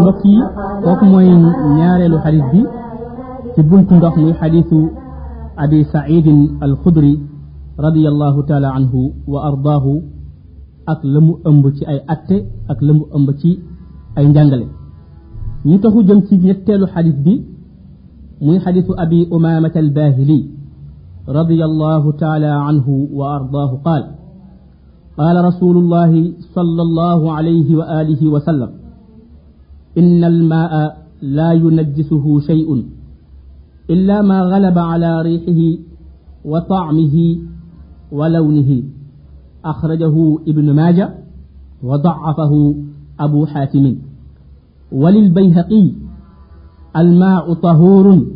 mbokk yi kooku mooy ñaareelu xadis bi ci buntu ndox muy xadisu abi saidin alxudri radiallahu taala anhu wa ardaahu ak la mu ëmb ci ay atte ak la mu ëmb ci ay njàngale ñu taxu jëm ci ñetteelu xadis bi muy xadisu abi umamata albahili radiallahu taala anhu wa ardaahu qaal قال رسول الله صلى الله عليه وآله وسلم إن الماء لا ينجسه شيء إلا ما غلب على ريحه وطعمه ولونه. أخرجه ابن ماجه وضعفه أبو حاتم. وللبيهقي الماء طهور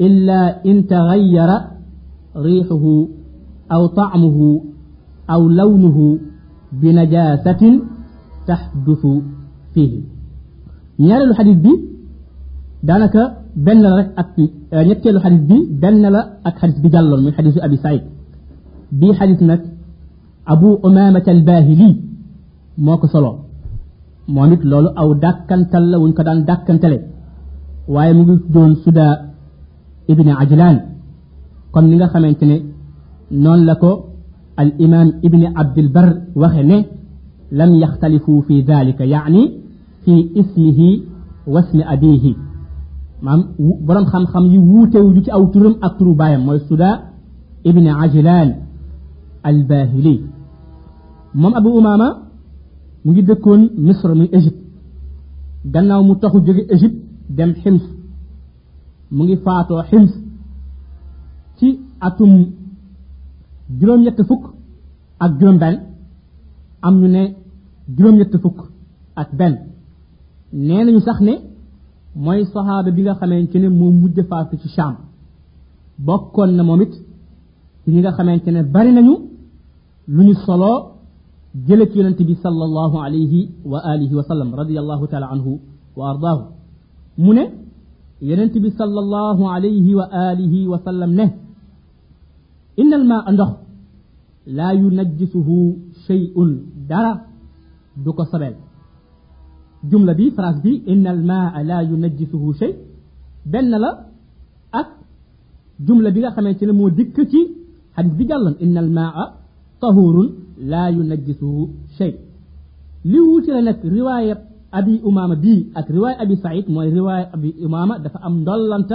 إلا إن تغير ريحه أو طعمه أو لونه بنجاسة تحدث فيه. Ñaareelu xadis bi daanaka benn la rek ak ñetteelu xadis bi benn la ak xadis bi jàlloon muy xadisu abi saïd bii xadis nag abu umamata albahili moo ko solo moom it loolu aw dàkkantal la wuñ ko daan dàkkantale waaye mu ngi doon suda ibni ajlan comme ni nga xamante ne noonu la ko al imam ibni abdilbar waxe ne lam yaxtalifu fi dalika yaani في اسمه واسم أبيه. مام برام خام خام يووتو جوكي أو ترم أكترو بايم موي سودا ابن عجلان الباهلي. مام أبو أمامة مجي دكون مصر من إجيب غناو مو تخو جوغي إجيب دم حمص. مجي فاتو حمص. تي أتم جروم يتفوك أك جروم بان أم نوني جروم يتفوك أك بان nee nañu sax ne mooy saxaaba bi nga xamante ne moo mujj faatu ci Sham bokkoon na moom it ci ñi nga xamante ne bari nañu lu ñu soloo jële ci yonente bi sallallahu alayhi wa alihi wa sallam radiyallahu taala anhu wa ardaahu mu ne yonente bi sallallahu alayhi wa alihi wa sallam ne innal maa ndox laa yunajjisuhu shay'un dara du ko sobel جملة بي فراس بي إن الماء لا ينجسه شيء. بن لا أك جملة بي خمين تلمو دكتي حد بي قال إن الماء طهور لا ينجسه شيء. لو تلنك رواية أبي أمامة بي أك رواية أبي سعيد مو رواية أبي أمامة دفع أم دلنت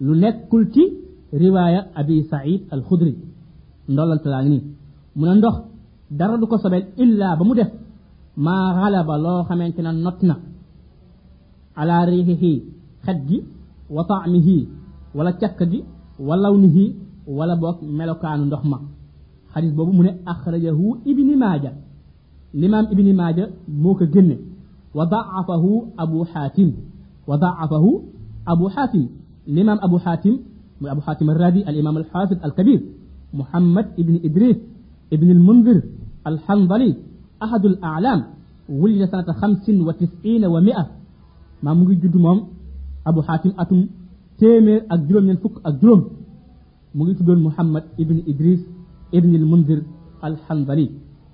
لنك كلتي رواية أبي سعيد الخدري. دلنت لاني. من أندخ دردك سبيل إلا بمدف ما غلب الله خمنتنا نطنا على ريحه خدي وطعمه ولا تكدي ولونه ولا بوك ملوكان دخما حديث بابو من أخرجه ابن ماجة. الإمام ابن ماجة موك جنة. وضعفه أبو حاتم. وضعفه أبو حاتم. الإمام أبو حاتم أبو حاتم الرادي الإمام الحافظ الكبير. محمد ابن إدريس ابن المنذر الحنظلي. أحد الأعلام ولد سنة خمس وتسعين ومئة. ما مجد جدوم أبو حاتم أتم تيمير أجروم ينفك أجروم مجد محمد ابن إدريس ابن المنذر الحنبلي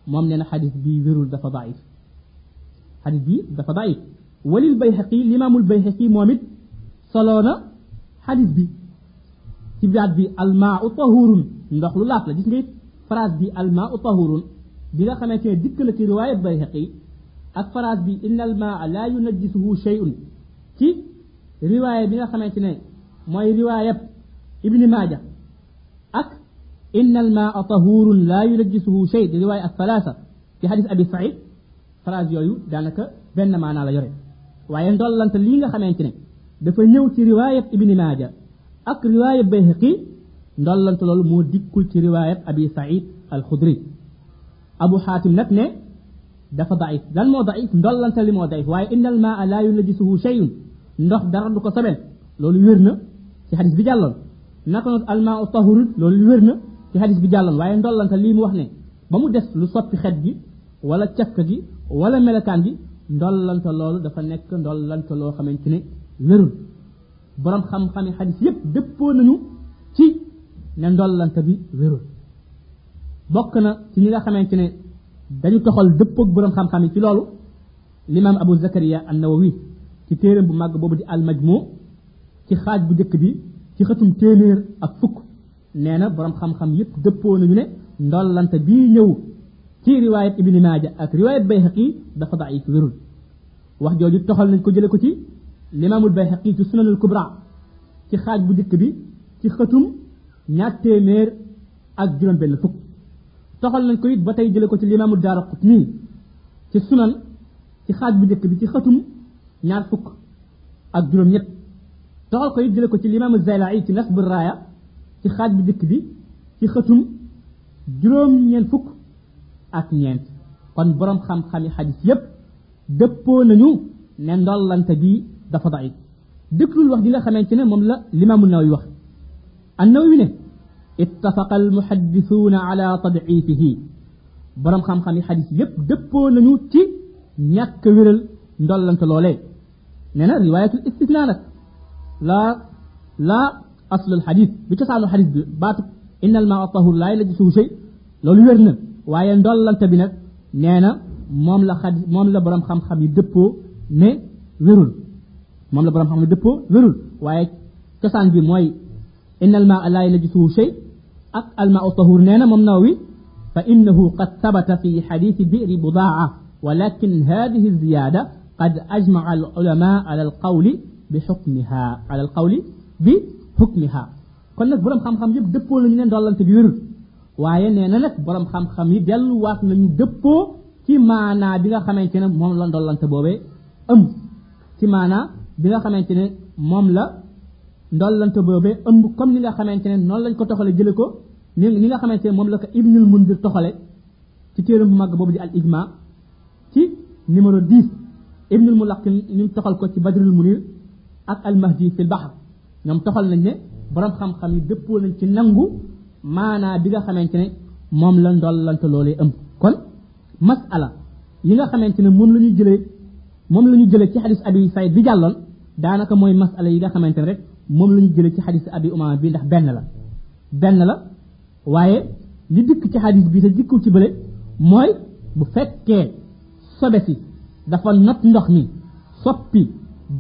مام لنا حديث بي ذرور دفا ضعيف. حديث بي دفا ضعيف. وللبيهقي الإمام البيهقي مومد صلونا حديث بي. تبعد بي الماء طهور. ندخل الله فلا جسنجي فراز بي الماء طهور. بلا خمانتي دك لك رواية بيهقي أكفرات بي إن الماء لا ينجسه شيء. تي رواية بلا خمانتي موي رواية؟ ابن ماجة. أك؟ إن الماء طهور لا ينجسه شيء. رواية الثلاثة. في حديث أبي سعيد. فراز يويو دانك بن معنا لا يري. waye ndolante li nga xamantene dafa ñew ci riwaya ibn majah ak riwaya bayhaqi ndolante lol mo dikul ci riwaya abi sa'id al abu xaatim nag ne dafa daif lan moo daif ndollante li moo daif waaye inna almaa laa yunajjisuhu shay'un ndox dara du ko sobel loolu wér na ci xadis bi jàlloon naka noonu almaa tahurun loolu wér na ci xadis bi jàlloon waaye ndollante lii mu wax ne ba mu des lu soppi xet gi wala cafka gi wala melekaan gi ndollante loolu dafa nekk ndollante loo xamante ne wérul borom xam-xami xadis yépp dëppoo nañu ci ne ndollante bi wérul bokk na ci ñi nga xamante ne dañu toxal dëppoog borom xam-xam yi ci loolu l'imam abu zakaria an nawawi ci téeram bu màgg boobu di almajmu ci xaaj bu njëkk bi ci xëtum téeméer ak fukk nee na borom xam-xam yépp dëppoo nañu ne ndollante bii ñëw ci riwaayat ibni maaja ak riwaayat bayhaqi dafa daif wérul wax jooju toxal nañ ko jële ko ci limaamul bayhaqi ci sunanul kubra ci xaaj bu njëkk bi ci xëtum ñaar téeméer ak juróom benn fukk toxal nañ ko it ba tey jële ko ci limaamul daara qutni ci sunan ci xaaj bu njëkk bi ci xëtum ñaar fukk ak juróom ñett toxal ko it jële ko ci limaamu zaylai ci nasbu raaya ci xaaj bu njëkk bi ci xëtum juróom ñeent fukk ak ñeent kon borom xam-xami xadis yépp dëppoo nañu ne ndollante bi dafa daif déglul wax di nga xamante ne moom la limaamu nawawi wax annawawi ne ittafaqa almuhaddisuuna ala tadciifihi borom xam-xami xadis yépp dëppoo nañu ci ñàkk wéral ndollante loolee nee na riwaayatul istisna nag laa laa aslul xadis bi cosaanu xadis bi baatu inna al maa tahur laa yajlisuhu shay loolu wér na waaye ndollante bi nag nee na moom la xadis moom la borom xam-xam yi dëppoo ne wérul moom la borom xam-xam yi dëppoo wérul waaye cosaan bi mooy inna al maa laa yajlisuhu shay ak al maa tahur nee na moom nawawi fa innahu qad thabata fi xadisi bi'ri budaa ولكن هذه الزيادة قد أجمع العلماء على القول بحكمها على القول بحكمها kon nag borom xam-xam yëpp dëppoo nañu ne ndollante bi wérul waaye nee na nag borom xam-xam yi delluwaat nañu dëppoo ci maanaa bi nga xamante ne moom la ndollante boobee ëmb ci maanaa bi nga xamante ne moom la ndollante boobee ëmb comme ni nga xamante ne noonu lañ ko toxale jële ko ni nga xamante moom la ko ibnul mundir toxale ci téeram bu mag boobu di al ijma ci numéro 10 ibnul mulaqin ñu toxal ko ci badrul munir ak al mahdi fil bahr ñoom toxal nañ ne borom xam-xam yi dëppoo nañ ci nangu maanaa bi nga xamante ne moom la ndollante loolee ëmb kon masala yi nga xamante ne moom la ñu jëlee moom la ñu jëlee ci xadis abi sayd bi jàlloon daanaka mooy masala yi nga xamante ne rek moom la ñu jëlee ci xadis abi umama bi ndax benn la benn la waaye li dikk ci xadis bi te dikkul ci bële mooy bu fekkee sobe si dafa not ndox mi soppi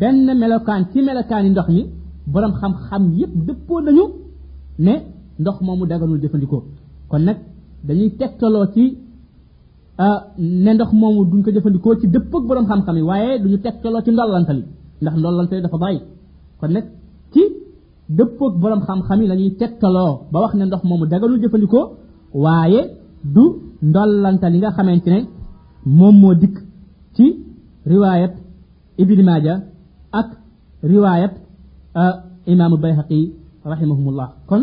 benn melokaan ci melokaani ndox mi borom xam-xam yépp dëppoo nañu ne ndox moomu daganul jëfandikoo kon nag dañuy tegtaloo ci ne ndox moomu duñ ko jëfandikoo ci dëpp ak borom xam-xam yi waaye duñu tegtaloo ci ndollantali ndax ndollantali dafa bàyyi kon nag ak borom xam-xam yi la ñuy tegtaloo ba wax ne ndox moomu daganul jëfandikoo waaye du ndollantali nga xamante ne moom moo dikk ci riwaayat ibni maaja ak riwaayat imaamu bayhaqi rahimahumullah kon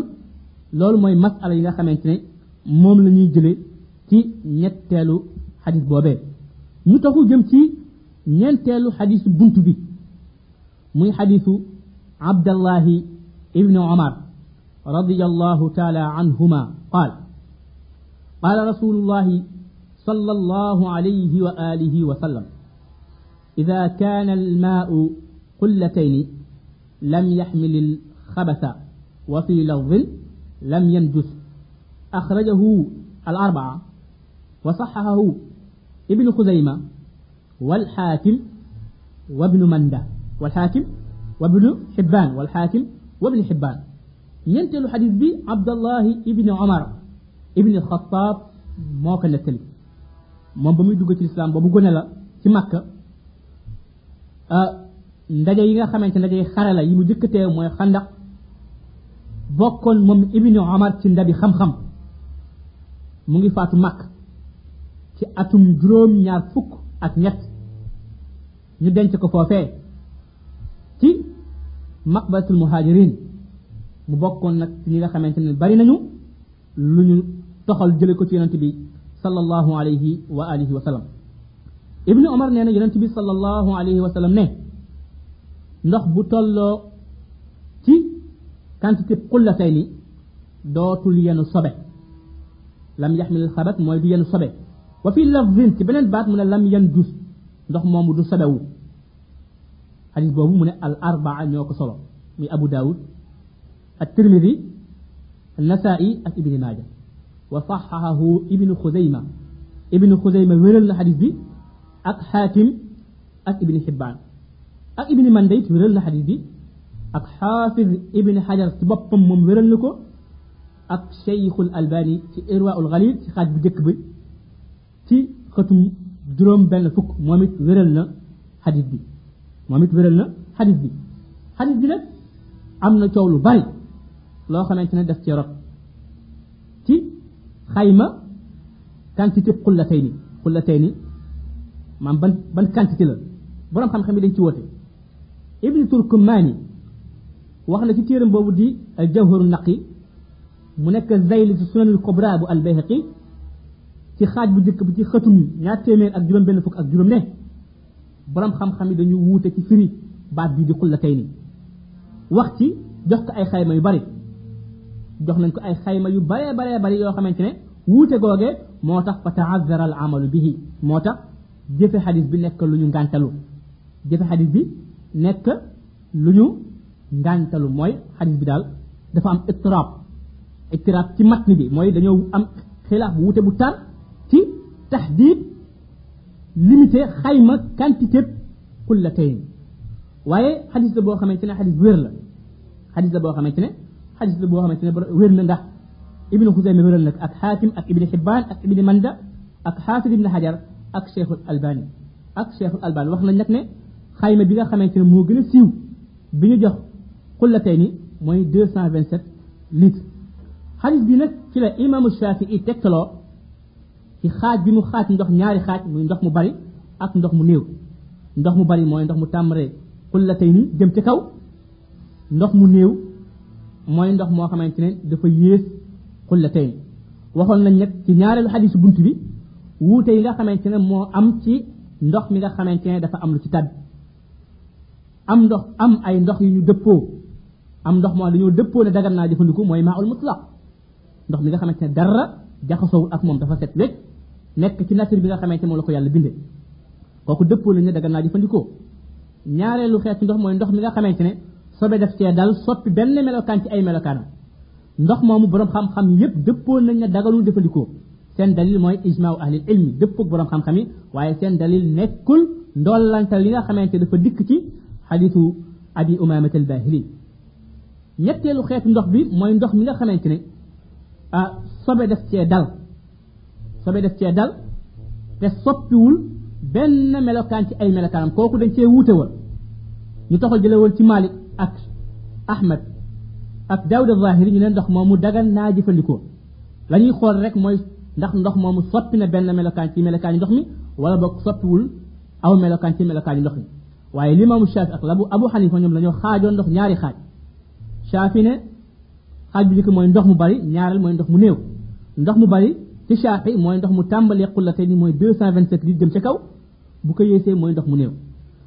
loolu mooy masala yi nga xamante ne moom la ñuy jële ci ñetteelu xadis boobee ñu taxu jëm ci ñeenteelu xadisu bunt bi muy xadisu abdallahi ibni omar رضي الله تعالى عنهما قال قال رسول الله صلى الله عليه وآله وسلم إذا كان الماء قلتين لم يحمل الخبث وفي لفظ لم ينجس أخرجه الأربعة وصححه ابن خزيمة والحاكم وابن مندة والحاكم وابن حبان والحاكم وابن حبان. ينتلو حديث بي عبد الله ابن عمر. ابن الخطاب موكا نتل موم بامي دوغ تي الاسلام بامو غنلا تي مكه ا ندا ييغا خامنتي ندا يي خارلا يمو ديكتي موي خندق بوكون موم ابن عمر تي ندابي خم خم موغي فاتو مكه تي اتوم جروم نيار فوك اك نيت ني دنت كو فوفي مقبرة المهاجرين. مو بوكون نك نيغا خامتيني بري نانيو لو ني توخال جيلي كو تي صلى الله عليه واله وسلم ابن عمر نانا يونتبي صلى الله عليه وسلم ني نخ بو تولو تي كانتي قلتين دوتول ين صبه لم يحمل الخبث موي بين صبه وفي لفظ تي بنن بات من لم يندس ndox momu du sabewu حديث بابو من الأربعة نيوك صلى من أبو داود الترمذي النسائي ابن ماجة وصححه ابن خزيمة ابن خزيمة ورل الحديث بي أك حاتم أك ابن حبان أك ابن منديت ورل الحديث بي أك حافظ ابن حجر سبب من ورل لكو أك شيخ الألباني في إرواء الغليل في خاتب جكبي في ختم دروم بين فك مومت ورل الحديث بي moom it wéral na xadis bi xadis bi nag am na coow lu bari loo xamante ne def ci rot ci xayma quantité xullatay ni xullatay ni maam ban ban quantité la borom xam-xam yi dañ ci woote ibni turkumani wax na ci téeram boobu di al jawharu naqi mu nekk zayli ci sunanul kubra bu al bayhaqi ci xaaj bu jëkk bi ci xëtum ñaar téeméer ak juróom benn fukk ak juróom ne borom xam-xam dañu wuute ci firi baat bi di xullatay ni wax ci jox ko ay xayma yu bari jox nañ ko ay xayma yu bare bare bari yoo xamante ne wuute googe moo tax fa taazara al amalu bihi moo tax jëfe xadis bi nekk lu ñu ngàntalu jëfe xadis bi nekk lu ñu ngàntalu mooy xadis bi daal dafa am ittirab ittirab ci matni bi mooy dañoo am xilaaf wuute bu tar ci taxdiid limité xayma quantité kullatayn waaye xadis la boo xamante ne wér la xadis la boo xamante ne xadis la wér na ndax ibnu xusayma wéral nag ak xaakim ak ibni xibbaan ak ibni manda ak xaafid ibni xajar ak cheikhul albani ak cheikhul albani wax nañ nag ne xayma bi nga xamante ne moo gën a siiw bi ñu jox cent vingt sept litres xadis bi nag ci la imaamu shafii tegtaloo ci xaaj bi mu xaaj ndox ñaari xaaj muy ndox mu bari ak ndox mu néew ndox mu bari mooy ndox mu tàmbaree xullatay ni jëm ci kaw ndox mu néew mooy ndox moo xamante ne dafa yées xullatay ni waxoon nañ nag ci ñaareelu xadisu bunt bi wuute yi nga xamante ne moo am ci ndox mi nga xamante ne dafa am lu ci tàbbi am ndox am ay ndox yu ñu dëppoo am ndox moo dañoo dëppoo ne dagan naa jëfandiku mooy maaul mutlaq ndox mi nga xamante ne dara jaxasoowul ak moom dafa set wecc nekk ci nature bi nga xamante moom la ko yàlla bindee kooku dëppoo lañ ne dagan naa jëfandikoo ñaareelu xeetu ndox mooy ndox mi nga xamante ne sobe def cee dal soppi benn melokaan ci ay melokaanam ndox moomu borom xam-xam yépp dëppoo nañ ne daganul jëfandikoo seen dalil mooy ijmaaw ahlil ilmi dëppoog borom xam-xam yi waaye seen dalil nekkul ndollantal li nga xamante dafa dikk ci xadisu abi umamat al bahili ñetteelu xeetu ndox bi mooy ndox mi nga xamante ne ah sobe def cee dal sobe def cee dal te soppiwul benn melokaan ci ay melokaanam kooku dañ cee wuute woon ñu taxal jële woon ci malik ak ahmad ak daawud zahiri ñu leen ndox moomu dagan naa jëfandikoo la ñuy xool rek mooy ndax ndox moomu soppi na benn melokaan ci melokaan ndox mi wala boog soppiwul aw melokaan ci melokaan ndox mi waaye limaamu Shaafi ak labu Abu Xanifa ñoom dañoo xaajoon ndox ñaari xaaj Shaafi ne xaaj bu njëkk mooy ndox mu bari ñaareel mooy ndox mu néew ndox mu bari ci Shaafi mooy ndox mu tàmbalee xullate ni mooy deux cent vingt sept litres jëm ca kaw bu ko yéesee mooy ndox mu néew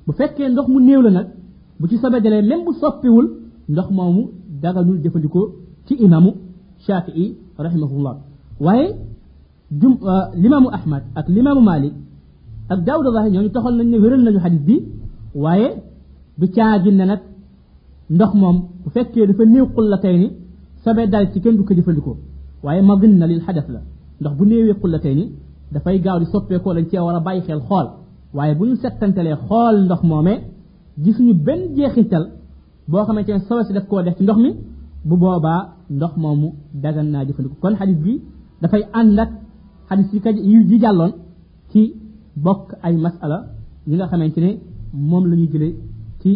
bu fekkee ndox mu néew la nag bu ci sobe dalee même bu soppiwul ndox moomu daganul jëfandikoo ci imaamu Shaafi rahimahullah waaye jum limaamu Ahmad ak limaamu Malik ak Daawuda Zahir ñooñu toxal nañ ne wéral nañu xadis bi waaye du caagin ne nag ndox moom bu fekkee dafa néew xullatay ni sobe dal ci kenn du ko jëfandikoo waaye madin na lil xadas la ndox bu néewee xullatay ni dafay gaaw di soppeekoo dañ cee war a bàyyi xel xool waaye bu ñu settantalee xool ndox moomee gisuñu benn jeexintal boo xamante ne sobe si daf koo def ci ndox mi bu boobaa ndox moomu dagan naa jëfandikoo kon xadis bi dafay ànd ak xadis yi ka yi jàlloon ci bokk ay masala yi nga xamante ne moom la ñuy jëlee ci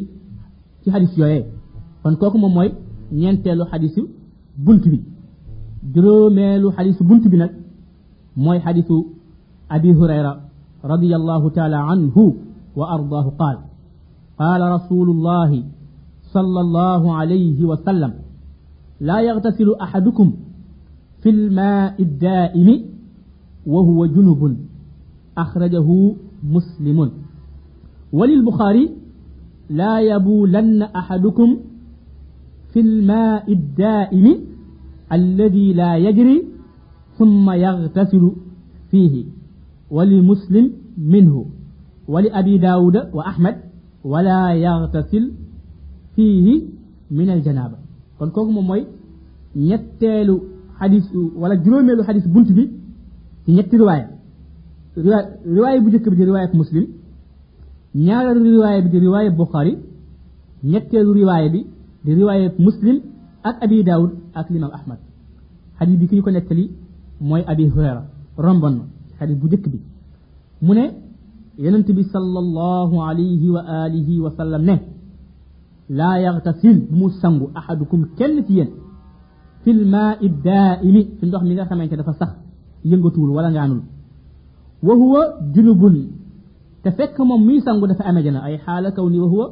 ci xadis yooyee kon kooku moom mooy ñeenteelu xadisu bunt bi juróomeelu xadisu bunt bi nag mooy xadisu abi hurayra radiyallahu taala anhu wa ardaahu qaal qaala rasulullahi صلى الله عليه وسلم لا يغتسل أحدكم في الماء الدائم وهو جنب أخرجه مسلم. وللبخاري لا يبولن أحدكم في الماء الدائم الذي لا يجري ثم يغتسل فيه ولمسلم منه ولأبي داود وأحمد ولا يغتسل فيه من الجنابة. كون كوكو موي نيتيلو حديث ولا جروميلو حديث بنت بي في نيت رواية رواية بجيك بجي رواية مسلم نيار رواية بجي رواية بخاري نيتيلو رواية بي دي رواية مسلم أك أبي داود أك لما أحمد حديث بي كيو كون mooy abi hurayra rombon na xadis bu jëkk bi mu ne yonent bi sallallahu alayhi wa alihi wa sallam ne laa yaxtasil bu mu sangu ahadukum kenn ci yéen fil maa'i daa'imi ci ndox mi nga xamante dafa sax yëngatuwul wala ngaanul wa huwa junubun te fekk moom muy sangu dafa amee jana ay xaala kaw ni wa huwa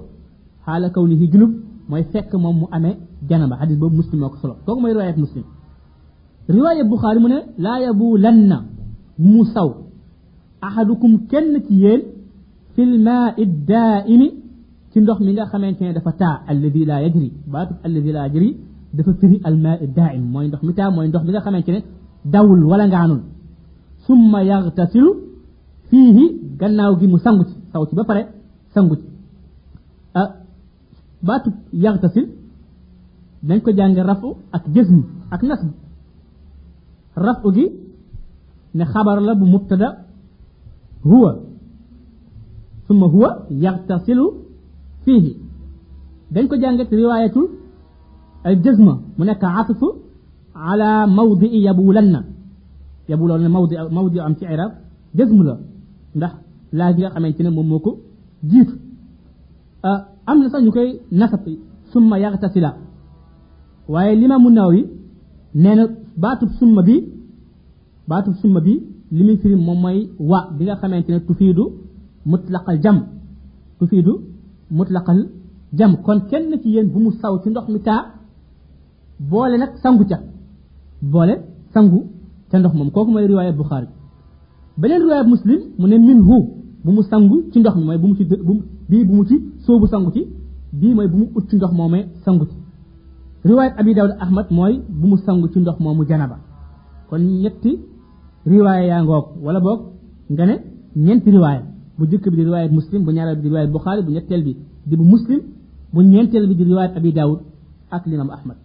xaala kaw ni hi junub mooy fekk moom mu amee janaba xadis boobu muslim moo ko solo kooku mooy riwaayat muslim riwaayat buxaari mu ne laa yabulanna mu saw ahadukum kenn ci yéen fil maa'i daa'imi ci ndox mi nga xamante ne dafa taa alladi laa yajri baatu alladi laa yajri dafa firi al maa'i daa'im mooy ndox mi taa mooy ndox mi nga xamante ne dawul wala ngaanul summa yaxtasilu fiihi gannaaw gi mu sangu ci saw ci ba pare sangu ci ah baatu yaxtasil dañ ko jàng rafu ak jësm ak nasb rafu gi ne xabar la bu mubtada huwa summa huwa yaxtasilu fiihi dañ ko jàngat riwaayatul al jësma mu nekk atfu ala mawdii yabulanna yabuloon ne mawdi mawdi am ci irab jësm la ndax laa gi nga xamante ne moom moo ko jiitu am na sax ñu koy nasab summa yaxtasila waaye limaamu Nawawi nee na baatub summa bi baatub summa bi li muy firi moom mooy wa bi nga xamante ne tufiidu mutlaqal jam tufiidu mutlaqal jam kon kenn ci yéen bu mu saw ci ndox mi taa boole nag sangu ca boole sangu ca ndox moom kooku mooy riwaayat Buxaari beneen riwaayat Muslim mu ne min hu bu mu sangu ci ndox mi mooy bu mu ci bu bii bu mu ci soobu sangu ci bii mooy bu mu ut ci ndox moomee sangu ci riwaayat Abi Dawud Ahmad mooy bu mu sangu ci ndox moomu janaba kon ñetti riwaaya yaa ngoog wala boog nga ne ñeenti riwaaya bu jëkk bi di riwaayat Muslim bu ñaareel bi di riwaayat bu ñetteel bi di bu Muslim bu ñeenteel bi di riwaayat Abi Dawud ak limam Ahmad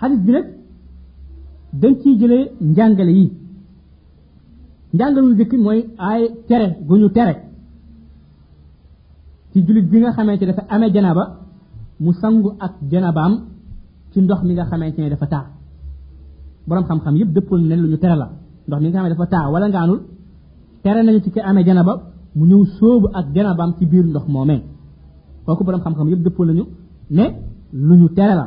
xadis bi nag dañ ciy jëlee njàngale yi njàngale lu jëkk mooy ay tere gu ñu tere ci jullit bi nga xamante dafa amee janaba mu sangu ak janabaam ci ndox mi nga xamante ne dafa taa borom xam-xam yëpp dëppal ne lu ñu tere la ndox mi nga xam dafa taa wala ngaanul tere nañu ci ki amee janaba mu ñëw sóobu ak janabaam ci biir ndox moomee kooku borom xam-xam yëpp dëppal nañu ne lu ñu tere la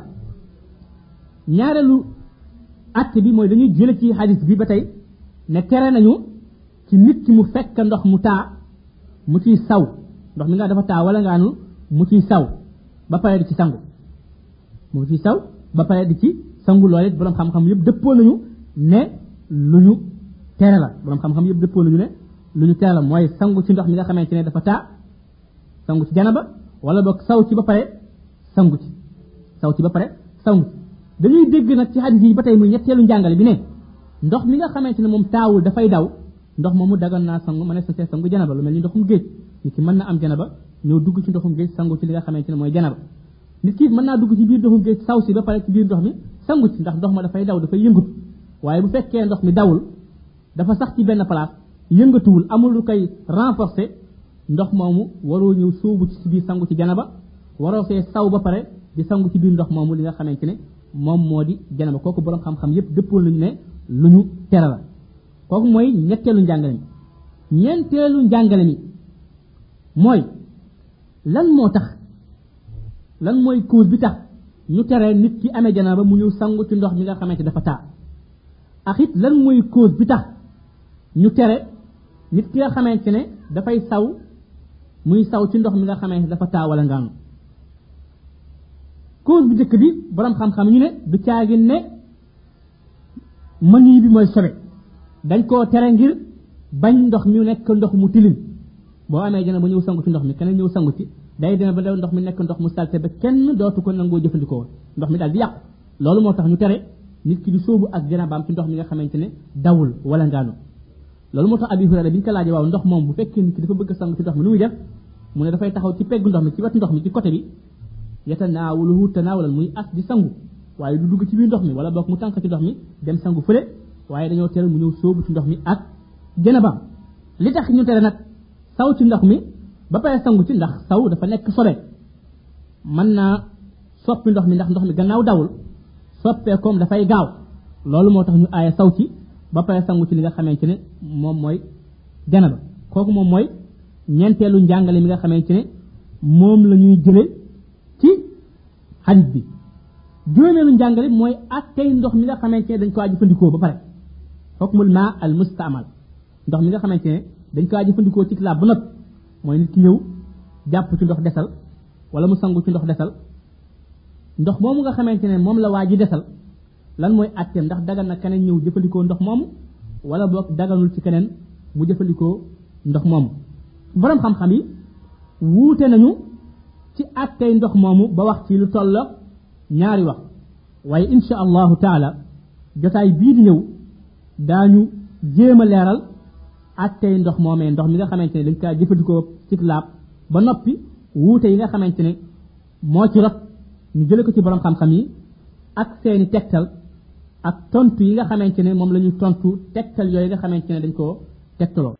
ñaareelu att bi mooy dañuy jële ci xadis bi ba tey ne tere nañu ci nit ki mu fekk ndox mu taa mu ciy saw ndox mi nga dafa taa wala ngaanu mu ciy saw ba pare di ci sangu mu ciy saw ba pare di ci sangu loole borom xam-xam yëpp dëppoo nañu ne lu ñu tere la borom xam-xam yëpp dëppoo nañu ne lu ñu tere la mooy sangu ci ndox mi nga xamante ne dafa taa sangu ci janaba wala boog saw ci ba pare sangu ci saw ci ba pare sangu ci dañuy dégg nag ci xadis yi ba tey muy ñetteelu njàngale bi ne ndox mi nga xamante ne moom taawul dafay daw ndox moomu dagan naa sangu ma ne sa sangu janaba lu mel ni ndoxum géej nit ki mën na am janaba ñëw dugg ci ndoxum géej sangu ci li nga xamante ne mooy janaba nit ki mën naa dugg ci biir ndoxum géej saw si ba pare ci biir ndox mi sangu ci ndax ndox ma dafay daw dafay yëngatu waaye bu fekkee ndox mi dawul dafa sax ci benn place yëngatuwul amul lu koy renforcer ndox moomu waroo ñëw sóobu ci biir sangu ci janaba waroo see saw ba pare di sangu ci biir ndox moomu li nga xamante ne moom moo di janaba kooku borom xam-xam yépp dëppoo nañu ne lu ñu tere la kooku mooy ñetteelu njàngale mi ñeenteelu njàngale mi mooy lan moo tax lan mooy cause bi tax ñu tere nit ki amee janaba mu ñëw sangu ci ndox mi nga xamante dafa taa ak it lan mooy cause bi tax ñu tere nit ki nga xamante ne dafay saw muy saw ci ndox mi nga xamante dafa taa wala ngaanu cause bu njëkk bi borom xam-xam ñu ne du caagin ne mani bi mooy sobe dañ koo tere ngir bañ ndox mi nekk ndox mu tilim boo amee jana ba ñëw sangu ci ndox mi keneen ñëw sangu ci day deme ba ndox mi nekk ndox mu salte ba kenn dootu ko nangoo jëfandikoo ndox mi daal di yàqu loolu moo tax ñu tere nit ki di sóobu ak janabaam ci ndox mi nga xamante ne dawul wala ngaanu loolu moo tax abi hurayra bi ñu ko laajee waaw ndox moom bu fekkee nit ki dafa bëgg a sangu ci ndox mi nu muy def mu ne dafay taxaw ci peggu ndox mi ci wetu ndox mi ci côté bi yatanaawuluhu tanaawulan muy as di sangu waaye du dugg ci biir ndox mi wala boog mu tànk ci ndox mi dem sangu fële waaye dañoo tere mu ñëw sóobu ci ndox mi ak janabaam li tax ñu tere nag saw ci ndox mi ba pare sangu ci ndax saw dafa nekk sobe mën naa soppi ndox mi ndax ndox mi gannaaw dawul soppeekoom dafay gaaw loolu moo tax ñu aaye saw ci ba pare sangu ci li nga xamante ne moom mooy janaba kooku moom mooy ñeenteelu njàngale mi nga xamante ne moom la ñuy jële ci xadis bi juróomeelu njàngale mooy attey ndox mi nga xamante ne dañ ko jëfandikoo ba pare xukmul ma al mustaamal ndox mi nga xamante ne dañ ko jëfandikoo ci laab bu noppi mooy nit ki ñëw jàpp ci ndox desal wala mu sangu ci ndox desal ndox moomu nga xamante ne moom la waa ji desal lan mooy atteem ndax dagal na keneen ñëw jëfandikoo ndox moomu wala boog daganul ci keneen mu jëfandikoo ndox moomu borom xam-xam yi wuute nañu ci attey ndox moomu ba wax ci lu tolla ñaari wax waaye insha allahu taala jotaay bii di ñëw daañu jéem a leeral attey ndox moomee ndox mi nga xamante ne dañ kaa jëfandikoo ci laab ba noppi wuute yi nga xamante ne moo ci rot ñu jële ko ci borom xam-xam yi ak seeni tegtal ak tontu yi nga xamante ne moom la ñu tontu tegtal yooyu nga xamante ne dañ koo tegtaloo